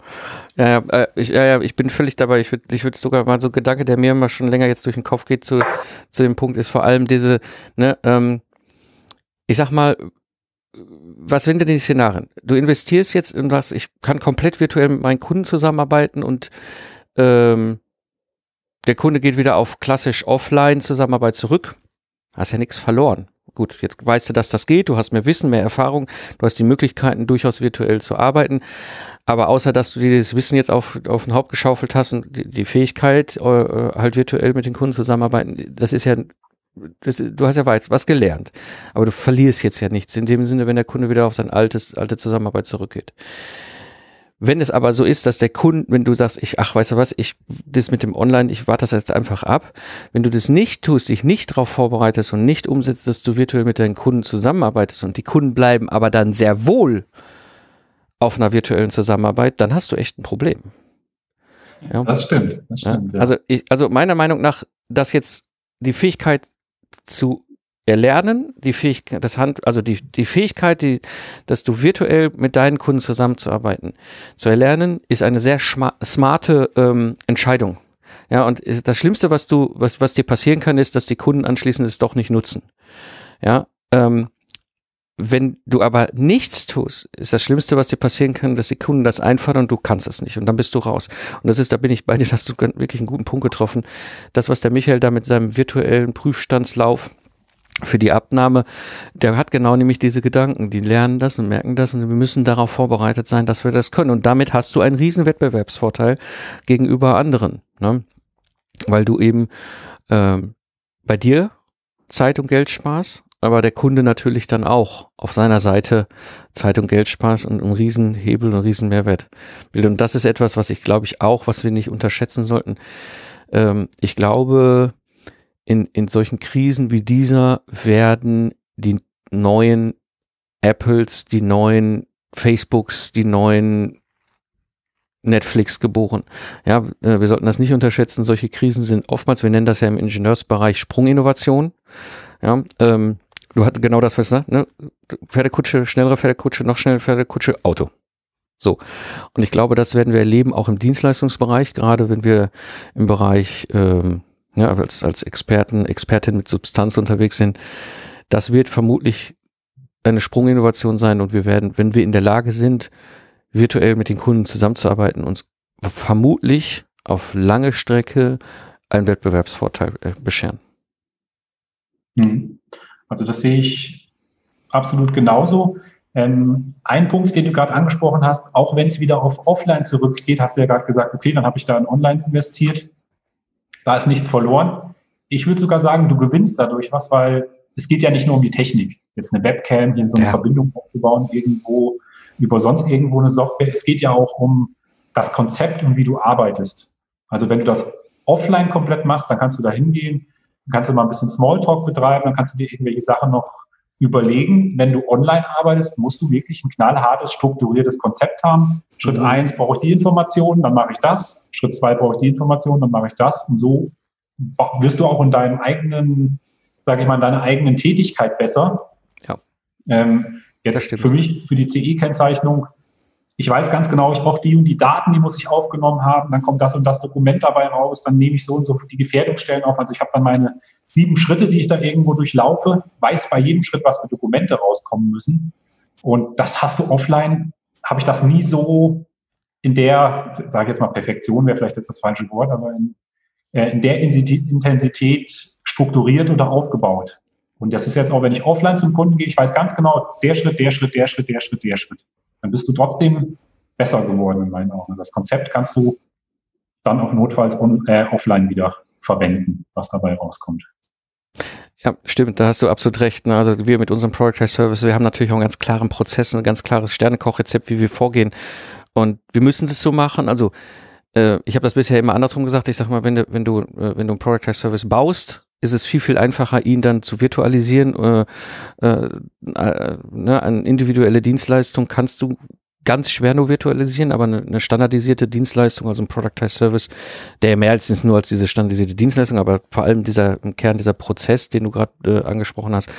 Ja, ja, ich, ja, ja, ich bin völlig dabei. Ich würde ich würd sogar mal so ein Gedanke, der mir immer schon länger jetzt durch den Kopf geht, zu, zu dem Punkt ist vor allem diese, ne, ähm, ich sag mal, was sind denn die Szenarien? Du investierst jetzt in was, ich kann komplett virtuell mit meinen Kunden zusammenarbeiten und ähm, der Kunde geht wieder auf klassisch Offline-Zusammenarbeit zurück. Hast ja nichts verloren. Gut, jetzt weißt du, dass das geht, du hast mehr Wissen, mehr Erfahrung, du hast die Möglichkeiten, durchaus virtuell zu arbeiten. Aber außer, dass du dir das Wissen jetzt auf, auf den Haupt geschaufelt hast und die, die Fähigkeit, äh, halt virtuell mit den Kunden zusammenarbeiten, das ist ja, das, du hast ja was gelernt. Aber du verlierst jetzt ja nichts in dem Sinne, wenn der Kunde wieder auf sein altes, alte Zusammenarbeit zurückgeht. Wenn es aber so ist, dass der Kunde, wenn du sagst, ich, ach, weißt du was, ich, das mit dem Online, ich warte das jetzt einfach ab. Wenn du das nicht tust, dich nicht darauf vorbereitest und nicht umsetzt, dass du virtuell mit deinen Kunden zusammenarbeitest und die Kunden bleiben aber dann sehr wohl auf einer virtuellen Zusammenarbeit, dann hast du echt ein Problem. Ja. Das stimmt. Das stimmt ja. Also, ich, also meiner Meinung nach, dass jetzt die Fähigkeit zu erlernen, die Fähigkeit, das Hand, also die, die Fähigkeit, die, dass du virtuell mit deinen Kunden zusammenzuarbeiten, zu erlernen, ist eine sehr smarte ähm, Entscheidung. Ja, und das Schlimmste, was du, was, was dir passieren kann, ist, dass die Kunden anschließend es doch nicht nutzen. Ja, ähm, wenn du aber nichts tust, ist das Schlimmste, was dir passieren kann, dass die Kunden das einfordern und du kannst es nicht und dann bist du raus. Und das ist, da bin ich bei dir, hast du wirklich einen guten Punkt getroffen. Das, was der Michael da mit seinem virtuellen Prüfstandslauf für die Abnahme, der hat genau nämlich diese Gedanken. Die lernen das und merken das und wir müssen darauf vorbereitet sein, dass wir das können. Und damit hast du einen riesen Wettbewerbsvorteil gegenüber anderen, ne? weil du eben ähm, bei dir Zeit und Geld sparst, aber der Kunde natürlich dann auch auf seiner Seite Zeit und Geld sparst und einen riesen Hebel und riesen Mehrwert will. Und das ist etwas, was ich glaube ich auch, was wir nicht unterschätzen sollten. Ähm, ich glaube, in, in solchen Krisen wie dieser werden die neuen Apples, die neuen Facebooks, die neuen Netflix geboren. Ja, äh, wir sollten das nicht unterschätzen. Solche Krisen sind oftmals, wir nennen das ja im Ingenieursbereich Sprunginnovation. Ja, ähm, du hattest genau das, was du sagst, ne? Pferdekutsche, schnellere Pferdekutsche, noch schnellere Pferdekutsche, Auto. So. Und ich glaube, das werden wir erleben, auch im Dienstleistungsbereich, gerade wenn wir im Bereich ähm, ja, als, als Experten, Expertin mit Substanz unterwegs sind, das wird vermutlich eine Sprunginnovation sein und wir werden, wenn wir in der Lage sind, virtuell mit den Kunden zusammenzuarbeiten, uns vermutlich auf lange Strecke einen Wettbewerbsvorteil äh, bescheren. Hm. Also das sehe ich absolut genauso. Ähm, ein Punkt, den du gerade angesprochen hast, auch wenn es wieder auf Offline zurückgeht, hast du ja gerade gesagt, okay, dann habe ich da in Online investiert. Da ist nichts verloren. Ich würde sogar sagen, du gewinnst dadurch was, weil es geht ja nicht nur um die Technik. Jetzt eine Webcam, hier so eine ja. Verbindung aufzubauen, irgendwo, über sonst irgendwo eine Software. Es geht ja auch um das Konzept und wie du arbeitest. Also wenn du das offline komplett machst, dann kannst du da hingehen, kannst du mal ein bisschen Smalltalk betreiben, dann kannst du dir irgendwelche Sachen noch überlegen. Wenn du online arbeitest, musst du wirklich ein knallhartes, strukturiertes Konzept haben. Schritt mhm. eins brauche ich die Informationen, dann mache ich das. Schritt zwei brauche ich die Informationen, dann mache ich das. Und so wirst du auch in deinem eigenen, sage ich mal, in deiner eigenen Tätigkeit besser. Ja. Ähm, Jetzt für mich, für die CE-Kennzeichnung, ich weiß ganz genau, ich brauche die und die Daten, die muss ich aufgenommen haben, dann kommt das und das Dokument dabei raus, dann nehme ich so und so die Gefährdungsstellen auf. Also ich habe dann meine sieben Schritte, die ich da irgendwo durchlaufe, weiß bei jedem Schritt, was für Dokumente rauskommen müssen. Und das hast du offline, habe ich das nie so in der, sage ich jetzt mal Perfektion wäre vielleicht jetzt das falsche Wort, aber in, äh, in der Intensität strukturiert oder aufgebaut. Und das ist jetzt auch, wenn ich offline zum Kunden gehe, ich weiß ganz genau, der Schritt, der Schritt, der Schritt, der Schritt, der Schritt. Dann bist du trotzdem besser geworden in meinen Augen. Das Konzept kannst du dann auch notfalls on, äh, offline wieder verwenden, was dabei rauskommt. Ja, stimmt, da hast du absolut recht. Ne? Also wir mit unserem Product Service, wir haben natürlich auch einen ganz klaren Prozess, ein ganz klares Sternekochrezept, wie wir vorgehen. Und wir müssen das so machen. Also äh, ich habe das bisher immer andersrum gesagt. Ich sag mal, wenn du, wenn du, äh, wenn du einen Product Service baust, ist es viel, viel einfacher, ihn dann zu virtualisieren. Äh, äh, äh, ne, an individuelle Dienstleistung kannst du ganz schwer nur virtualisieren, aber eine, standardisierte Dienstleistung, also ein Productized Service, der mehr als nur als diese standardisierte Dienstleistung, aber vor allem dieser im Kern dieser Prozess, den du gerade äh, angesprochen hast,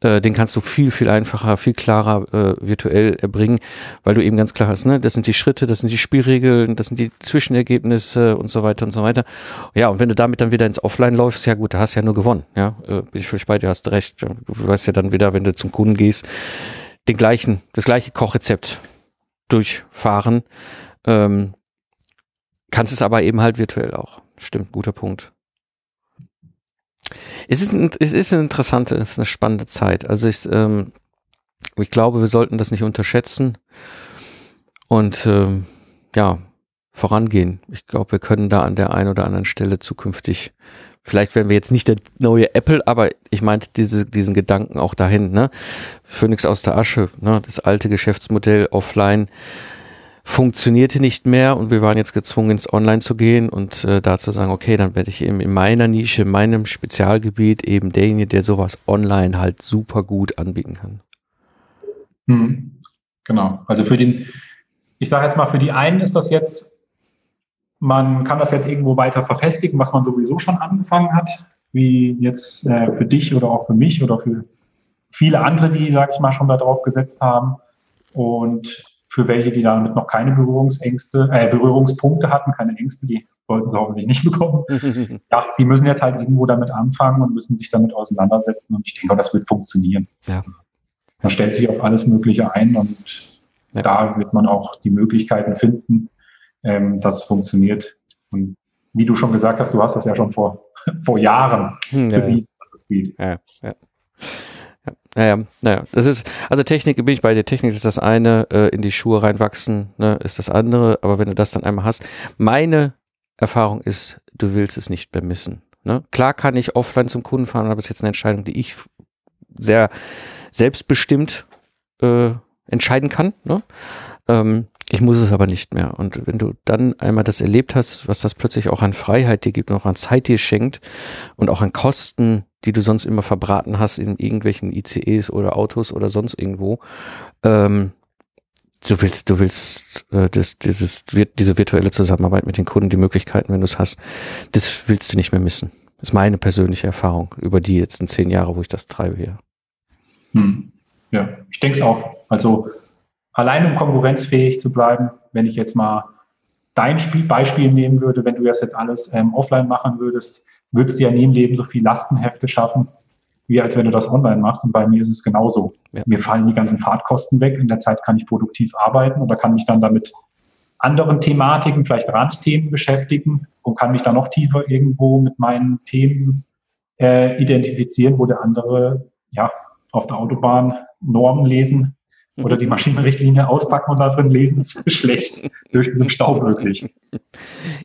äh, den kannst du viel viel einfacher, viel klarer äh, virtuell erbringen, weil du eben ganz klar hast, ne, das sind die Schritte, das sind die Spielregeln, das sind die Zwischenergebnisse und so weiter und so weiter. Ja, und wenn du damit dann wieder ins Offline läufst, ja gut, da hast du ja nur gewonnen, ja, äh, bin ich völlig bei dir, hast recht. Du weißt ja dann wieder, wenn du zum Kunden gehst, den gleichen, das gleiche Kochrezept durchfahren. Ähm, kannst es aber eben halt virtuell auch. Stimmt, guter Punkt. Es ist, es ist eine interessante, es ist eine spannende Zeit. Also ich, ähm, ich glaube, wir sollten das nicht unterschätzen und ähm, ja, vorangehen. Ich glaube, wir können da an der einen oder anderen Stelle zukünftig, vielleicht werden wir jetzt nicht der neue Apple, aber ich meinte diese, diesen Gedanken auch dahin, ne? Phoenix aus der Asche, ne? Das alte Geschäftsmodell offline funktionierte nicht mehr und wir waren jetzt gezwungen, ins Online zu gehen und äh, da zu sagen, okay, dann werde ich eben in meiner Nische, in meinem Spezialgebiet eben derjenige, der sowas online halt super gut anbieten kann. Hm. Genau. Also für den, ich sage jetzt mal, für die einen ist das jetzt man kann das jetzt irgendwo weiter verfestigen, was man sowieso schon angefangen hat, wie jetzt äh, für dich oder auch für mich oder für viele andere, die, sag ich mal, schon da drauf gesetzt haben. Und für welche, die damit noch keine Berührungsängste, äh, Berührungspunkte hatten, keine Ängste, die sollten sie hoffentlich nicht bekommen. ja, die müssen jetzt halt irgendwo damit anfangen und müssen sich damit auseinandersetzen. Und ich denke, das wird funktionieren. Ja. Man stellt sich auf alles Mögliche ein und ja. da wird man auch die Möglichkeiten finden, ähm, dass es funktioniert. Und wie du schon gesagt hast, du hast das ja schon vor, vor Jahren hm, ja, bewiesen, ja. dass es geht. Ja. Ja, naja, naja, das ist, also Technik, bin ich bei dir, Technik ist das eine, äh, in die Schuhe reinwachsen, ne, ist das andere, aber wenn du das dann einmal hast, meine Erfahrung ist, du willst es nicht mehr missen. Ne? Klar kann ich offline zum Kunden fahren, aber es ist jetzt eine Entscheidung, die ich sehr selbstbestimmt äh, entscheiden kann. Ne? Ähm, ich muss es aber nicht mehr. Und wenn du dann einmal das erlebt hast, was das plötzlich auch an Freiheit dir gibt, noch an Zeit dir schenkt und auch an Kosten, die du sonst immer verbraten hast in irgendwelchen ICEs oder Autos oder sonst irgendwo, ähm, du willst, du willst äh, das, dieses, diese virtuelle Zusammenarbeit mit den Kunden, die Möglichkeiten, wenn du es hast, das willst du nicht mehr missen. Das ist meine persönliche Erfahrung über die jetzt in zehn Jahre, wo ich das treibe hier. Hm. Ja, ich denke es auch. Also allein um konkurrenzfähig zu bleiben, wenn ich jetzt mal dein Spiel, Beispiel nehmen würde, wenn du das jetzt alles ähm, offline machen würdest, würdest du ja nie im Leben so viel Lastenhefte schaffen, wie als wenn du das online machst. Und bei mir ist es genauso. Ja. Mir fallen die ganzen Fahrtkosten weg. In der Zeit kann ich produktiv arbeiten oder kann mich dann damit anderen Thematiken, vielleicht Randthemen beschäftigen und kann mich dann noch tiefer irgendwo mit meinen Themen äh, identifizieren, wo der andere ja auf der Autobahn Normen lesen oder die Maschinenrichtlinie auspacken und da drin lesen, ist schlecht durch diesen Stau möglich.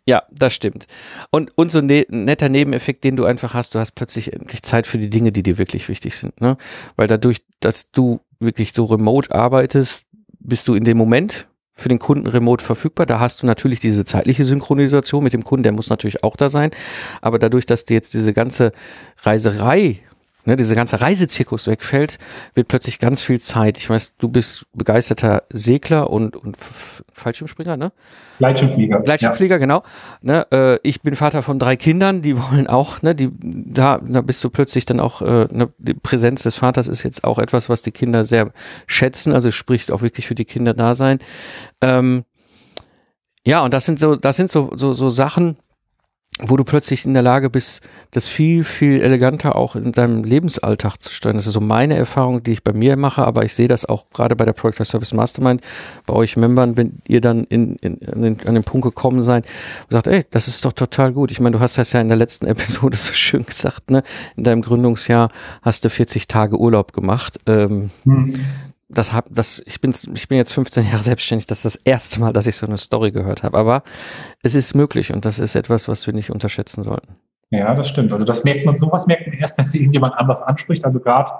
Ja, das stimmt. Und, und so ein ne netter Nebeneffekt, den du einfach hast, du hast plötzlich endlich Zeit für die Dinge, die dir wirklich wichtig sind. Ne? Weil dadurch, dass du wirklich so remote arbeitest, bist du in dem Moment für den Kunden remote verfügbar. Da hast du natürlich diese zeitliche Synchronisation mit dem Kunden, der muss natürlich auch da sein. Aber dadurch, dass du jetzt diese ganze Reiserei ne, dieser ganze Reisezirkus wegfällt, wird plötzlich ganz viel Zeit. Ich weiß, du bist begeisterter Segler und, und Fallschirmspringer, ne? Gleitschirmflieger. Gleitschirmflieger, ja. genau. Ne, äh, ich bin Vater von drei Kindern, die wollen auch, ne, die, da, da bist du plötzlich dann auch, äh, ne, die Präsenz des Vaters ist jetzt auch etwas, was die Kinder sehr schätzen, also spricht auch wirklich für die Kinder da sein. Ähm, ja, und das sind so, das sind so, so, so Sachen, wo du plötzlich in der Lage bist, das viel, viel eleganter auch in deinem Lebensalltag zu steuern. Das ist so meine Erfahrung, die ich bei mir mache, aber ich sehe das auch gerade bei der Project Service Mastermind, bei euch Membern, wenn ihr dann in, in, an, den, an den Punkt gekommen seid und sagt, ey, das ist doch total gut. Ich meine, du hast das ja in der letzten Episode so schön gesagt, ne? In deinem Gründungsjahr hast du 40 Tage Urlaub gemacht. Ähm, hm das hab, das, ich bin, ich bin jetzt 15 Jahre selbstständig, das ist das erste Mal, dass ich so eine Story gehört habe. Aber es ist möglich und das ist etwas, was wir nicht unterschätzen sollten. Ja, das stimmt. Also das merkt man, sowas merkt man erst, wenn sie irgendjemand anders anspricht. Also gerade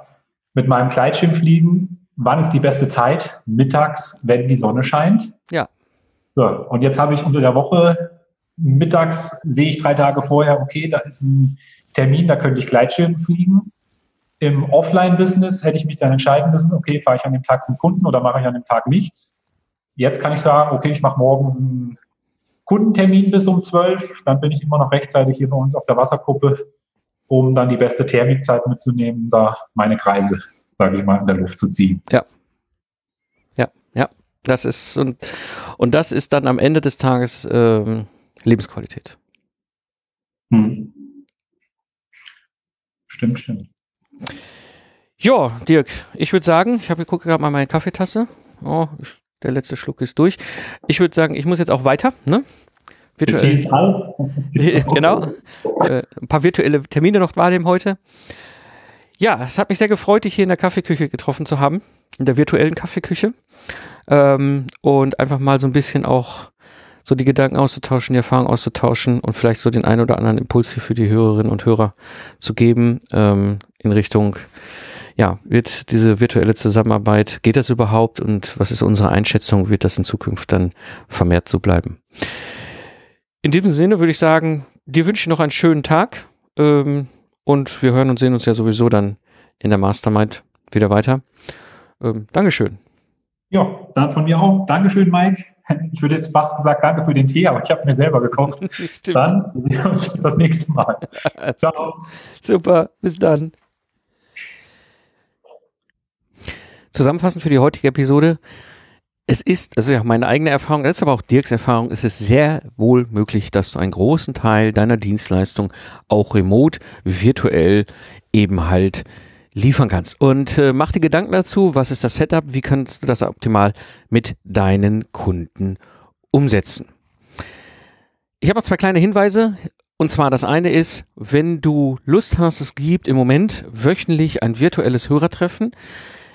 mit meinem Gleitschirmfliegen, wann ist die beste Zeit? Mittags, wenn die Sonne scheint. Ja. So, und jetzt habe ich unter der Woche mittags sehe ich drei Tage vorher, okay, da ist ein Termin, da könnte ich Gleitschirm fliegen. Im Offline-Business hätte ich mich dann entscheiden müssen, okay, fahre ich an dem Tag zum Kunden oder mache ich an dem Tag nichts. Jetzt kann ich sagen, okay, ich mache morgens einen Kundentermin bis um 12, dann bin ich immer noch rechtzeitig hier bei uns auf der Wasserkuppe, um dann die beste Thermikzeit mitzunehmen, da meine Kreise, sage ich mal, in der Luft zu ziehen. Ja. Ja, ja. Das ist und, und das ist dann am Ende des Tages ähm, Lebensqualität. Hm. Stimmt, stimmt. Ja, Dirk, ich würde sagen, ich habe gucke gerade mal meine Kaffeetasse. Oh, ich, der letzte Schluck ist durch. Ich würde sagen, ich muss jetzt auch weiter, ne? Virtuell. genau. Äh, ein paar virtuelle Termine noch wahrnehmen heute. Ja, es hat mich sehr gefreut, dich hier in der Kaffeeküche getroffen zu haben, in der virtuellen Kaffeeküche. Ähm, und einfach mal so ein bisschen auch so die Gedanken auszutauschen, die Erfahrungen auszutauschen und vielleicht so den einen oder anderen Impuls hier für die Hörerinnen und Hörer zu geben ähm, in Richtung, ja, wird diese virtuelle Zusammenarbeit, geht das überhaupt und was ist unsere Einschätzung, wird das in Zukunft dann vermehrt so bleiben? In diesem Sinne würde ich sagen, dir wünsche ich noch einen schönen Tag ähm, und wir hören und sehen uns ja sowieso dann in der Mastermind wieder weiter. Ähm, Dankeschön. Ja, dann von mir auch. Dankeschön, Mike. Ich würde jetzt fast gesagt, danke für den Tee, aber ich habe mir selber gekocht. dann sehen wir uns das nächste Mal. Ciao. Super, bis dann. Zusammenfassend für die heutige Episode. Es ist, das ist ja meine eigene Erfahrung, das ist aber auch Dirks Erfahrung, es ist sehr wohl möglich, dass du einen großen Teil deiner Dienstleistung auch remote, virtuell eben halt liefern kannst. Und äh, mach dir Gedanken dazu, was ist das Setup, wie kannst du das optimal mit deinen Kunden umsetzen. Ich habe noch zwei kleine Hinweise. Und zwar das eine ist, wenn du Lust hast, es gibt im Moment wöchentlich ein virtuelles Hörertreffen.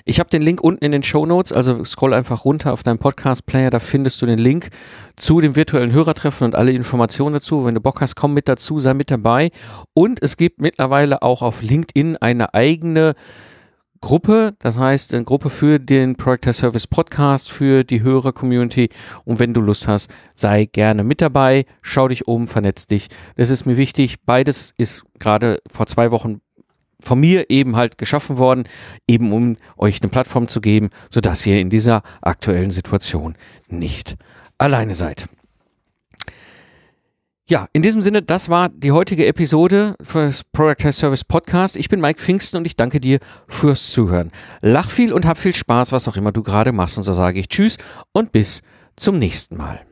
Ich habe den Link unten in den Show Notes, also scroll einfach runter auf deinem Podcast-Player, da findest du den Link zu dem virtuellen Hörertreffen und alle Informationen dazu. Wenn du Bock hast, komm mit dazu, sei mit dabei. Und es gibt mittlerweile auch auf LinkedIn eine eigene Gruppe, das heißt eine Gruppe für den Project Service Podcast, für die Hörer-Community. Und wenn du Lust hast, sei gerne mit dabei, schau dich um, vernetz dich. Das ist mir wichtig. Beides ist gerade vor zwei Wochen von mir eben halt geschaffen worden, eben um euch eine Plattform zu geben, sodass ihr in dieser aktuellen Situation nicht alleine seid. Ja, in diesem Sinne, das war die heutige Episode fürs Product Service Podcast. Ich bin Mike Pfingsten und ich danke dir fürs Zuhören. Lach viel und hab viel Spaß, was auch immer du gerade machst. Und so sage ich Tschüss und bis zum nächsten Mal.